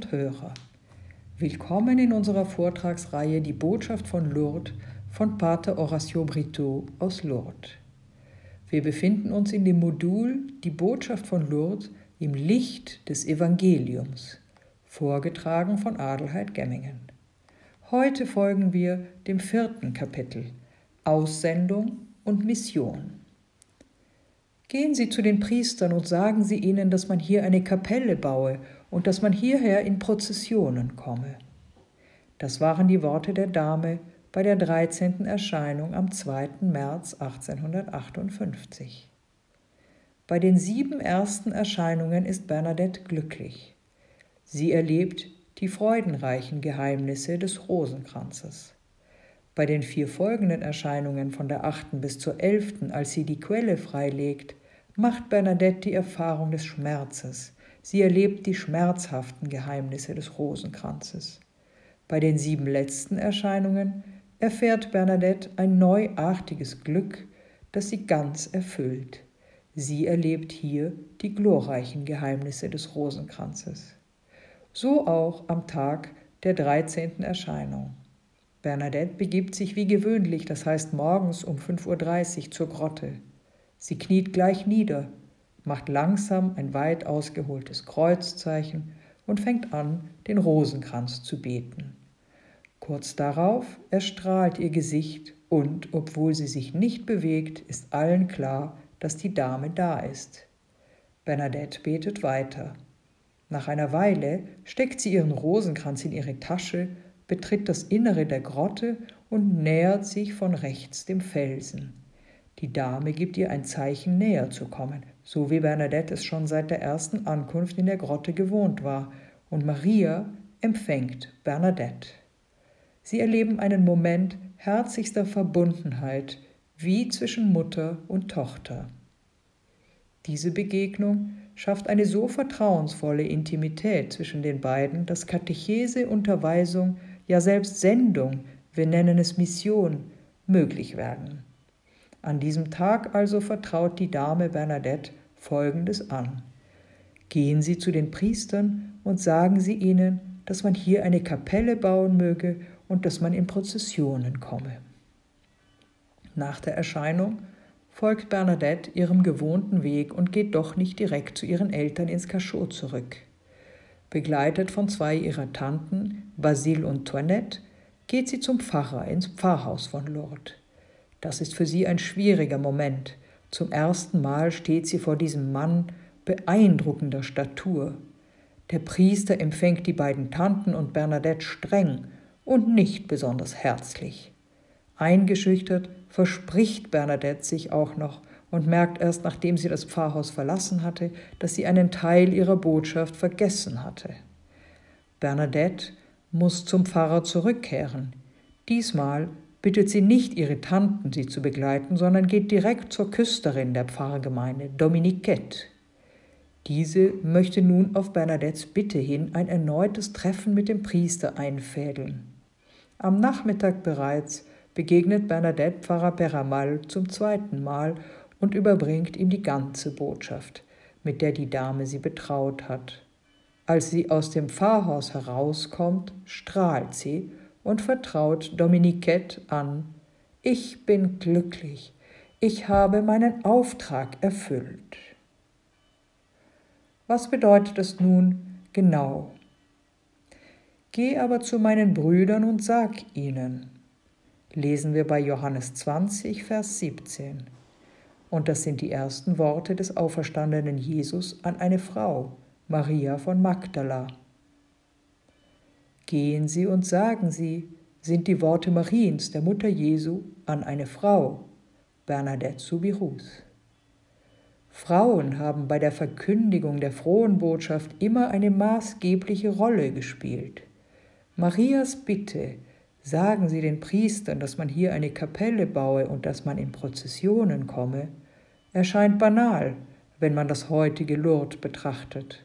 Und Hörer, willkommen in unserer Vortragsreihe Die Botschaft von Lourdes von Pater Horacio Brito aus Lourdes. Wir befinden uns in dem Modul Die Botschaft von Lourdes im Licht des Evangeliums, vorgetragen von Adelheid Gemmingen. Heute folgen wir dem vierten Kapitel Aussendung und Mission. Gehen Sie zu den Priestern und sagen Sie ihnen, dass man hier eine Kapelle baue und dass man hierher in Prozessionen komme. Das waren die Worte der Dame bei der 13. Erscheinung am 2. März 1858. Bei den sieben ersten Erscheinungen ist Bernadette glücklich. Sie erlebt die freudenreichen Geheimnisse des Rosenkranzes. Bei den vier folgenden Erscheinungen von der achten bis zur elften, als sie die Quelle freilegt, macht Bernadette die Erfahrung des Schmerzes. Sie erlebt die schmerzhaften Geheimnisse des Rosenkranzes. Bei den sieben letzten Erscheinungen erfährt Bernadette ein neuartiges Glück, das sie ganz erfüllt. Sie erlebt hier die glorreichen Geheimnisse des Rosenkranzes. So auch am Tag der 13. Erscheinung. Bernadette begibt sich wie gewöhnlich, das heißt morgens um 5.30 Uhr zur Grotte. Sie kniet gleich nieder, macht langsam ein weit ausgeholtes Kreuzzeichen und fängt an, den Rosenkranz zu beten. Kurz darauf erstrahlt ihr Gesicht und, obwohl sie sich nicht bewegt, ist allen klar, dass die Dame da ist. Bernadette betet weiter. Nach einer Weile steckt sie ihren Rosenkranz in ihre Tasche, betritt das Innere der Grotte und nähert sich von rechts dem Felsen. Die Dame gibt ihr ein Zeichen, näher zu kommen, so wie Bernadette es schon seit der ersten Ankunft in der Grotte gewohnt war, und Maria empfängt Bernadette. Sie erleben einen Moment herzlichster Verbundenheit, wie zwischen Mutter und Tochter. Diese Begegnung schafft eine so vertrauensvolle Intimität zwischen den beiden, dass Katechese, Unterweisung, ja selbst Sendung, wir nennen es Mission, möglich werden. An diesem Tag also vertraut die Dame Bernadette Folgendes an. Gehen Sie zu den Priestern und sagen Sie ihnen, dass man hier eine Kapelle bauen möge und dass man in Prozessionen komme. Nach der Erscheinung folgt Bernadette ihrem gewohnten Weg und geht doch nicht direkt zu ihren Eltern ins Cachot zurück. Begleitet von zwei ihrer Tanten, Basile und Toinette, geht sie zum Pfarrer ins Pfarrhaus von Lourdes. Das ist für sie ein schwieriger Moment. Zum ersten Mal steht sie vor diesem Mann beeindruckender Statur. Der Priester empfängt die beiden Tanten und Bernadette streng und nicht besonders herzlich. Eingeschüchtert verspricht Bernadette sich auch noch und merkt erst, nachdem sie das Pfarrhaus verlassen hatte, dass sie einen Teil ihrer Botschaft vergessen hatte. Bernadette muss zum Pfarrer zurückkehren. Diesmal bittet sie nicht ihre Tanten, sie zu begleiten, sondern geht direkt zur Küsterin der Pfarrgemeinde, Dominiquette. Diese möchte nun auf Bernadettes Bitte hin ein erneutes Treffen mit dem Priester einfädeln. Am Nachmittag bereits begegnet Bernadette Pfarrer Peramal zum zweiten Mal und überbringt ihm die ganze Botschaft, mit der die Dame sie betraut hat. Als sie aus dem Pfarrhaus herauskommt, strahlt sie und vertraut Dominiquette an. Ich bin glücklich, ich habe meinen Auftrag erfüllt. Was bedeutet es nun genau? Geh aber zu meinen Brüdern und sag ihnen. Lesen wir bei Johannes 20, Vers 17. Und das sind die ersten Worte des auferstandenen Jesus an eine Frau, Maria von Magdala. Gehen Sie und sagen Sie, sind die Worte Mariens, der Mutter Jesu, an eine Frau, Bernadette Soubirous. Frauen haben bei der Verkündigung der frohen Botschaft immer eine maßgebliche Rolle gespielt. Marias Bitte, sagen Sie den Priestern, dass man hier eine Kapelle baue und dass man in Prozessionen komme, erscheint banal, wenn man das heutige Lourdes betrachtet.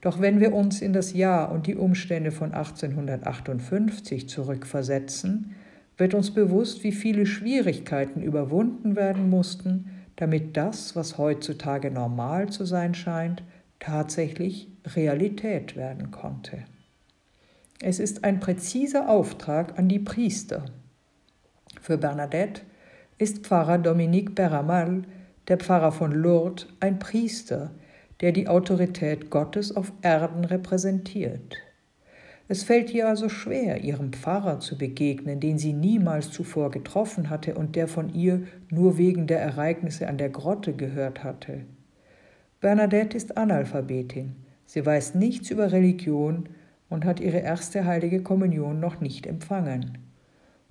Doch wenn wir uns in das Jahr und die Umstände von 1858 zurückversetzen, wird uns bewusst, wie viele Schwierigkeiten überwunden werden mussten, damit das, was heutzutage normal zu sein scheint, tatsächlich Realität werden konnte. Es ist ein präziser Auftrag an die Priester. Für Bernadette ist Pfarrer Dominique Peramal, der Pfarrer von Lourdes, ein Priester, der die Autorität Gottes auf Erden repräsentiert. Es fällt ihr also schwer, ihrem Pfarrer zu begegnen, den sie niemals zuvor getroffen hatte und der von ihr nur wegen der Ereignisse an der Grotte gehört hatte. Bernadette ist Analphabetin. Sie weiß nichts über Religion und hat ihre erste heilige Kommunion noch nicht empfangen.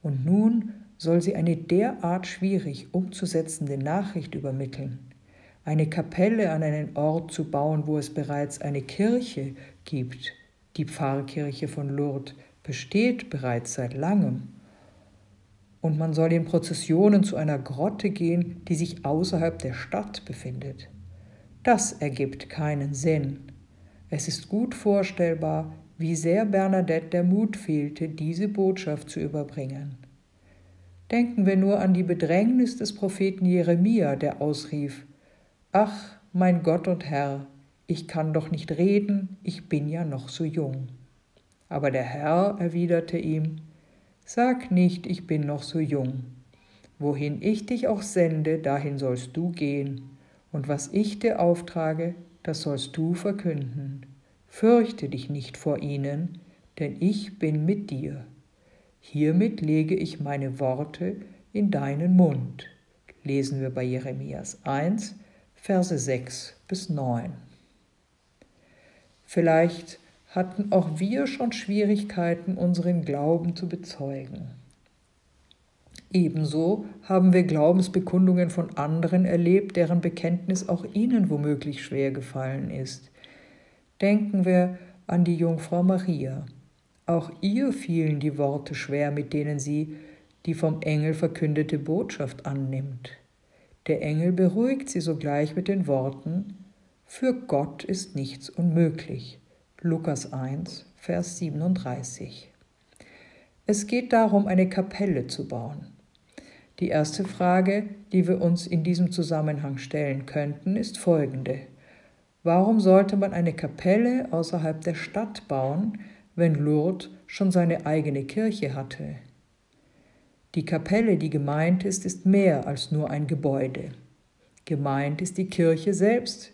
Und nun soll sie eine derart schwierig umzusetzende Nachricht übermitteln. Eine Kapelle an einen Ort zu bauen, wo es bereits eine Kirche gibt. Die Pfarrkirche von Lourdes besteht bereits seit langem. Und man soll in Prozessionen zu einer Grotte gehen, die sich außerhalb der Stadt befindet. Das ergibt keinen Sinn. Es ist gut vorstellbar, wie sehr Bernadette der Mut fehlte, diese Botschaft zu überbringen. Denken wir nur an die Bedrängnis des Propheten Jeremia, der ausrief, Ach, mein Gott und Herr, ich kann doch nicht reden, ich bin ja noch so jung. Aber der Herr erwiderte ihm, Sag nicht, ich bin noch so jung. Wohin ich dich auch sende, dahin sollst du gehen, und was ich dir auftrage, das sollst du verkünden. Fürchte dich nicht vor ihnen, denn ich bin mit dir. Hiermit lege ich meine Worte in deinen Mund. Lesen wir bei Jeremias 1, Verse 6 bis 9. Vielleicht hatten auch wir schon Schwierigkeiten, unseren Glauben zu bezeugen. Ebenso haben wir Glaubensbekundungen von anderen erlebt, deren Bekenntnis auch ihnen womöglich schwer gefallen ist. Denken wir an die Jungfrau Maria. Auch ihr fielen die Worte schwer, mit denen sie die vom Engel verkündete Botschaft annimmt. Der Engel beruhigt sie sogleich mit den Worten Für Gott ist nichts unmöglich. Lukas 1, Vers 37. Es geht darum, eine Kapelle zu bauen. Die erste Frage, die wir uns in diesem Zusammenhang stellen könnten, ist folgende. Warum sollte man eine Kapelle außerhalb der Stadt bauen, wenn Lourdes schon seine eigene Kirche hatte? Die Kapelle, die gemeint ist, ist mehr als nur ein Gebäude. Gemeint ist die Kirche selbst,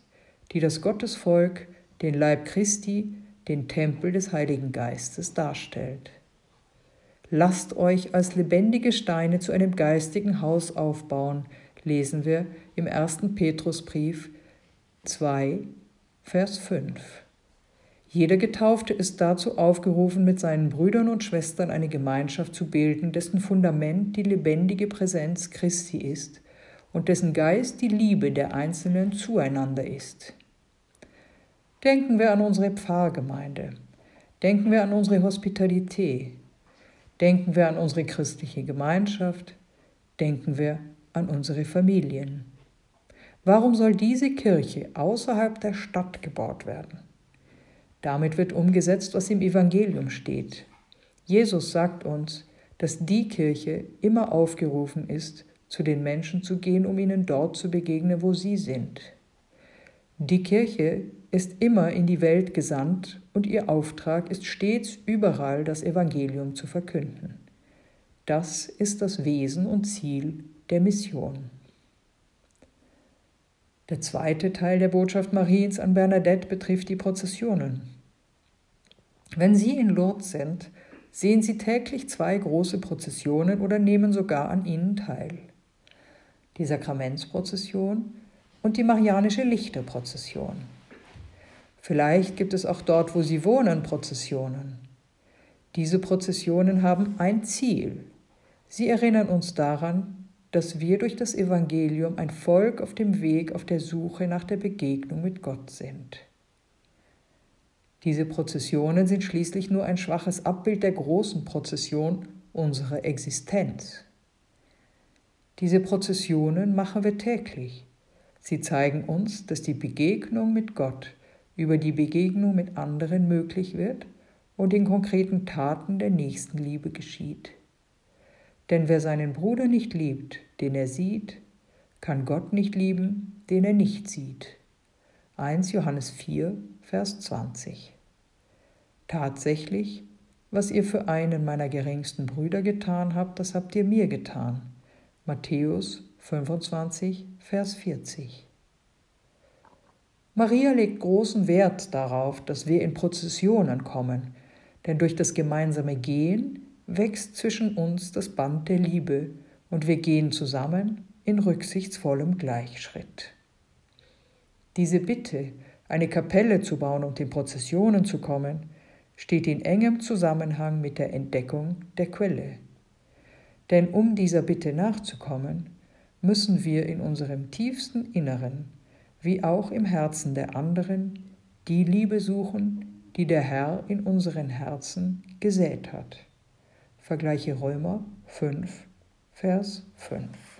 die das Gottesvolk, den Leib Christi, den Tempel des Heiligen Geistes darstellt. Lasst euch als lebendige Steine zu einem geistigen Haus aufbauen, lesen wir im ersten Petrusbrief 2, Vers 5. Jeder Getaufte ist dazu aufgerufen, mit seinen Brüdern und Schwestern eine Gemeinschaft zu bilden, dessen Fundament die lebendige Präsenz Christi ist und dessen Geist die Liebe der Einzelnen zueinander ist. Denken wir an unsere Pfarrgemeinde. Denken wir an unsere Hospitalität. Denken wir an unsere christliche Gemeinschaft, denken wir an unsere Familien. Warum soll diese Kirche außerhalb der Stadt gebaut werden? Damit wird umgesetzt, was im Evangelium steht. Jesus sagt uns, dass die Kirche immer aufgerufen ist, zu den Menschen zu gehen, um ihnen dort zu begegnen, wo sie sind. Die Kirche ist immer in die Welt gesandt und ihr Auftrag ist stets überall das Evangelium zu verkünden. Das ist das Wesen und Ziel der Mission. Der zweite Teil der Botschaft Mariens an Bernadette betrifft die Prozessionen. Wenn Sie in Lourdes sind, sehen Sie täglich zwei große Prozessionen oder nehmen sogar an ihnen teil. Die Sakramentsprozession und die Marianische Lichterprozession. Vielleicht gibt es auch dort, wo Sie wohnen, Prozessionen. Diese Prozessionen haben ein Ziel. Sie erinnern uns daran, dass wir durch das Evangelium ein Volk auf dem Weg auf der Suche nach der Begegnung mit Gott sind. Diese Prozessionen sind schließlich nur ein schwaches Abbild der großen Prozession unserer Existenz. Diese Prozessionen machen wir täglich. Sie zeigen uns, dass die Begegnung mit Gott über die Begegnung mit anderen möglich wird und in konkreten Taten der Nächstenliebe geschieht. Denn wer seinen Bruder nicht liebt, den er sieht, kann Gott nicht lieben, den er nicht sieht. 1 Johannes 4, Vers 20. Tatsächlich, was ihr für einen meiner geringsten Brüder getan habt, das habt ihr mir getan. Matthäus 25, Vers 40. Maria legt großen Wert darauf, dass wir in Prozessionen kommen, denn durch das gemeinsame Gehen wächst zwischen uns das Band der Liebe und wir gehen zusammen in rücksichtsvollem Gleichschritt. Diese Bitte, eine Kapelle zu bauen und in Prozessionen zu kommen, steht in engem Zusammenhang mit der Entdeckung der Quelle. Denn um dieser Bitte nachzukommen, müssen wir in unserem tiefsten Inneren, wie auch im Herzen der anderen, die Liebe suchen, die der Herr in unseren Herzen gesät hat. Vergleiche Römer 5, Vers 5.